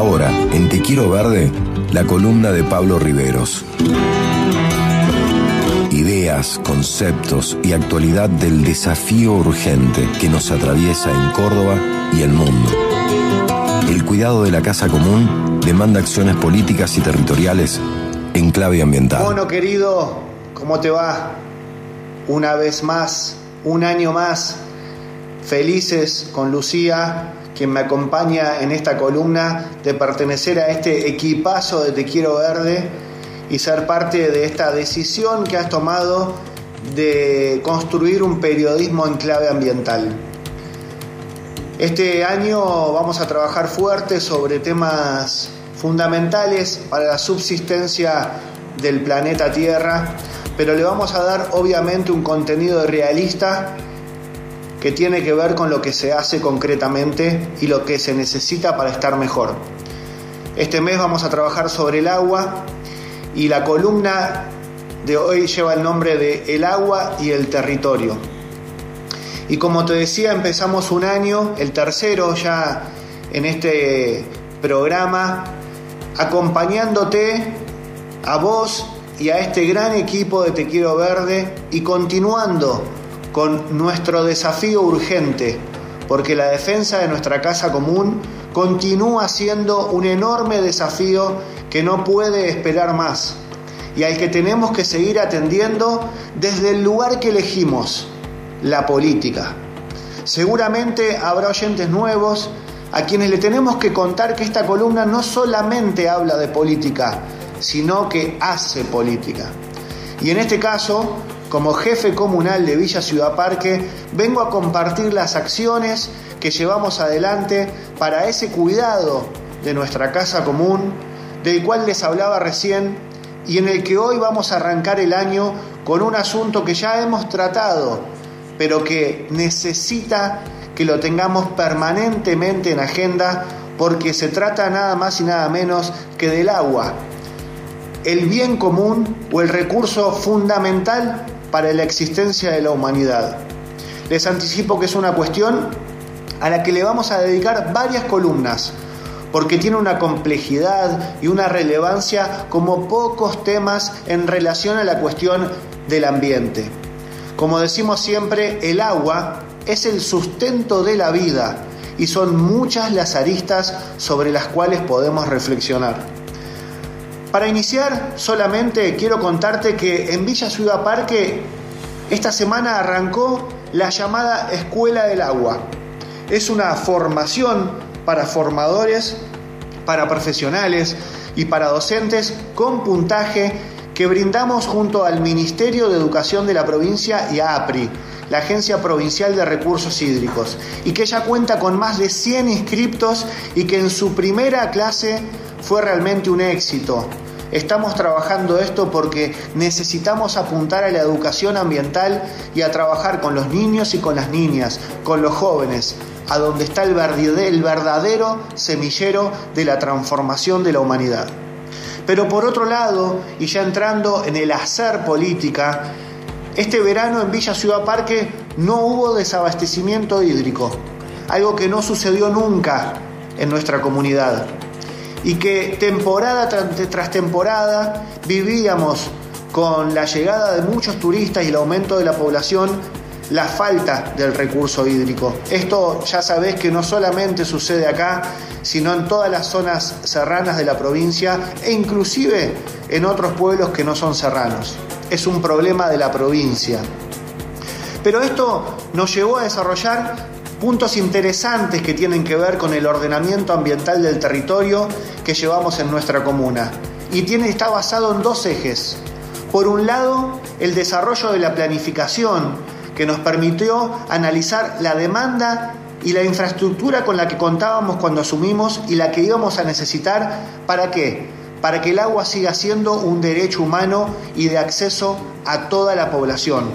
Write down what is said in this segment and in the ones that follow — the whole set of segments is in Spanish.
Ahora, en Te Quiero Verde, la columna de Pablo Riveros. Ideas, conceptos y actualidad del desafío urgente que nos atraviesa en Córdoba y el mundo. El cuidado de la casa común demanda acciones políticas y territoriales en clave ambiental. Bueno, querido, ¿cómo te va? Una vez más, un año más, felices con Lucía quien me acompaña en esta columna, de pertenecer a este equipazo de Te Quiero Verde y ser parte de esta decisión que has tomado de construir un periodismo en clave ambiental. Este año vamos a trabajar fuerte sobre temas fundamentales para la subsistencia del planeta Tierra, pero le vamos a dar obviamente un contenido realista que tiene que ver con lo que se hace concretamente y lo que se necesita para estar mejor. Este mes vamos a trabajar sobre el agua y la columna de hoy lleva el nombre de El agua y el territorio. Y como te decía, empezamos un año, el tercero ya en este programa, acompañándote a vos y a este gran equipo de Te Quiero Verde y continuando con nuestro desafío urgente, porque la defensa de nuestra casa común continúa siendo un enorme desafío que no puede esperar más y al que tenemos que seguir atendiendo desde el lugar que elegimos, la política. Seguramente habrá oyentes nuevos a quienes le tenemos que contar que esta columna no solamente habla de política, sino que hace política. Y en este caso, como jefe comunal de Villa Ciudad Parque, vengo a compartir las acciones que llevamos adelante para ese cuidado de nuestra casa común, del cual les hablaba recién, y en el que hoy vamos a arrancar el año con un asunto que ya hemos tratado, pero que necesita que lo tengamos permanentemente en agenda, porque se trata nada más y nada menos que del agua, el bien común o el recurso fundamental para la existencia de la humanidad. Les anticipo que es una cuestión a la que le vamos a dedicar varias columnas, porque tiene una complejidad y una relevancia como pocos temas en relación a la cuestión del ambiente. Como decimos siempre, el agua es el sustento de la vida y son muchas las aristas sobre las cuales podemos reflexionar. Para iniciar, solamente quiero contarte que en Villa Ciudad Parque esta semana arrancó la llamada Escuela del Agua. Es una formación para formadores, para profesionales y para docentes con puntaje que brindamos junto al Ministerio de Educación de la provincia y a APRI, la Agencia Provincial de Recursos Hídricos, y que ya cuenta con más de 100 inscriptos y que en su primera clase fue realmente un éxito. Estamos trabajando esto porque necesitamos apuntar a la educación ambiental y a trabajar con los niños y con las niñas, con los jóvenes, a donde está el verdadero semillero de la transformación de la humanidad. Pero por otro lado, y ya entrando en el hacer política, este verano en Villa Ciudad Parque no hubo desabastecimiento hídrico, algo que no sucedió nunca en nuestra comunidad. Y que temporada tras temporada vivíamos con la llegada de muchos turistas y el aumento de la población la falta del recurso hídrico. Esto ya sabés que no solamente sucede acá, sino en todas las zonas serranas de la provincia e inclusive en otros pueblos que no son serranos. Es un problema de la provincia. Pero esto nos llevó a desarrollar puntos interesantes que tienen que ver con el ordenamiento ambiental del territorio que llevamos en nuestra comuna. Y tiene, está basado en dos ejes. Por un lado, el desarrollo de la planificación, que nos permitió analizar la demanda y la infraestructura con la que contábamos cuando asumimos y la que íbamos a necesitar para qué? Para que el agua siga siendo un derecho humano y de acceso a toda la población.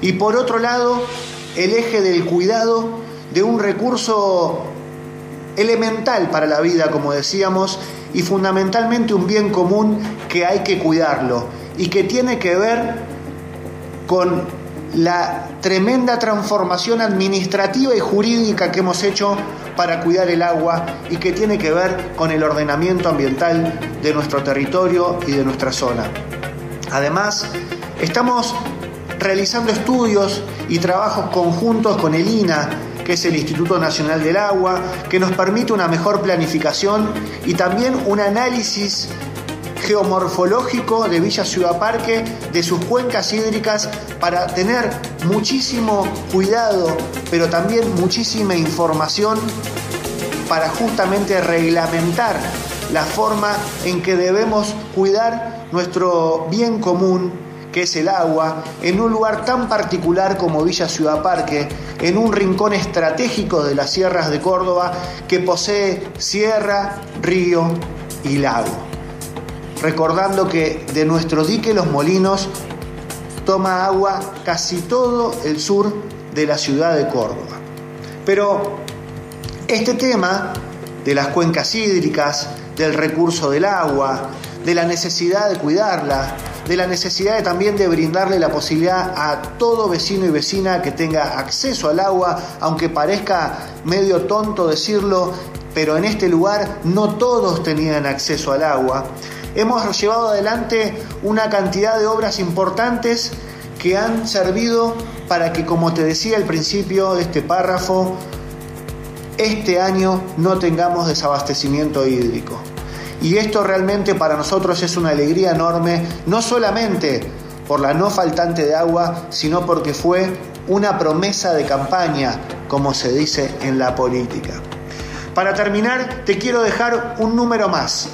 Y por otro lado, el eje del cuidado de un recurso elemental para la vida, como decíamos, y fundamentalmente un bien común que hay que cuidarlo y que tiene que ver con la tremenda transformación administrativa y jurídica que hemos hecho para cuidar el agua y que tiene que ver con el ordenamiento ambiental de nuestro territorio y de nuestra zona. Además, estamos realizando estudios y trabajos conjuntos con el INA, que es el Instituto Nacional del Agua, que nos permite una mejor planificación y también un análisis geomorfológico de Villa Ciudad Parque, de sus cuencas hídricas, para tener muchísimo cuidado, pero también muchísima información para justamente reglamentar la forma en que debemos cuidar nuestro bien común, que es el agua, en un lugar tan particular como Villa Ciudad Parque, en un rincón estratégico de las sierras de Córdoba que posee sierra, río y lago. Recordando que de nuestro dique Los Molinos toma agua casi todo el sur de la ciudad de Córdoba. Pero este tema de las cuencas hídricas, del recurso del agua, de la necesidad de cuidarla, de la necesidad también de brindarle la posibilidad a todo vecino y vecina que tenga acceso al agua, aunque parezca medio tonto decirlo, pero en este lugar no todos tenían acceso al agua. Hemos llevado adelante una cantidad de obras importantes que han servido para que, como te decía al principio de este párrafo, este año no tengamos desabastecimiento hídrico. Y esto realmente para nosotros es una alegría enorme, no solamente por la no faltante de agua, sino porque fue una promesa de campaña, como se dice en la política. Para terminar, te quiero dejar un número más.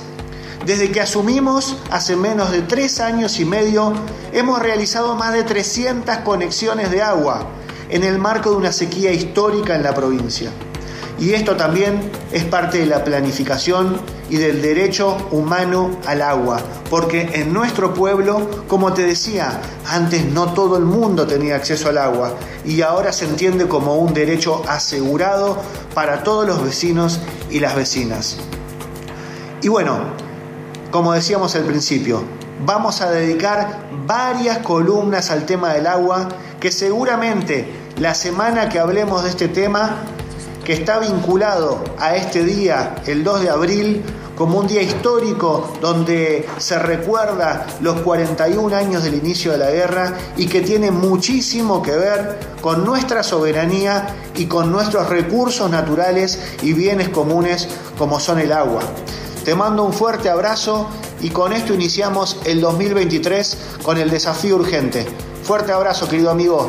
Desde que asumimos hace menos de tres años y medio, hemos realizado más de 300 conexiones de agua en el marco de una sequía histórica en la provincia. Y esto también es parte de la planificación y del derecho humano al agua, porque en nuestro pueblo, como te decía, antes no todo el mundo tenía acceso al agua y ahora se entiende como un derecho asegurado para todos los vecinos y las vecinas. Y bueno, como decíamos al principio, vamos a dedicar varias columnas al tema del agua que seguramente la semana que hablemos de este tema que está vinculado a este día, el 2 de abril, como un día histórico donde se recuerda los 41 años del inicio de la guerra y que tiene muchísimo que ver con nuestra soberanía y con nuestros recursos naturales y bienes comunes como son el agua. Te mando un fuerte abrazo y con esto iniciamos el 2023 con el desafío urgente. Fuerte abrazo, querido amigo.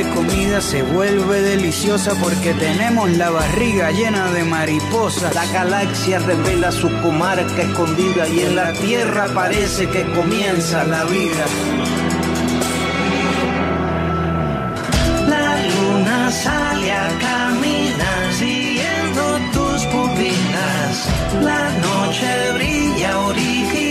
comida se vuelve deliciosa porque tenemos la barriga llena de mariposas. La galaxia revela su comarca escondida y en la tierra parece que comienza la vida. La luna sale a caminar siguiendo tus pupilas. La noche brilla original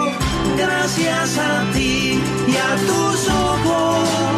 Gracias a ti y a tus ojos.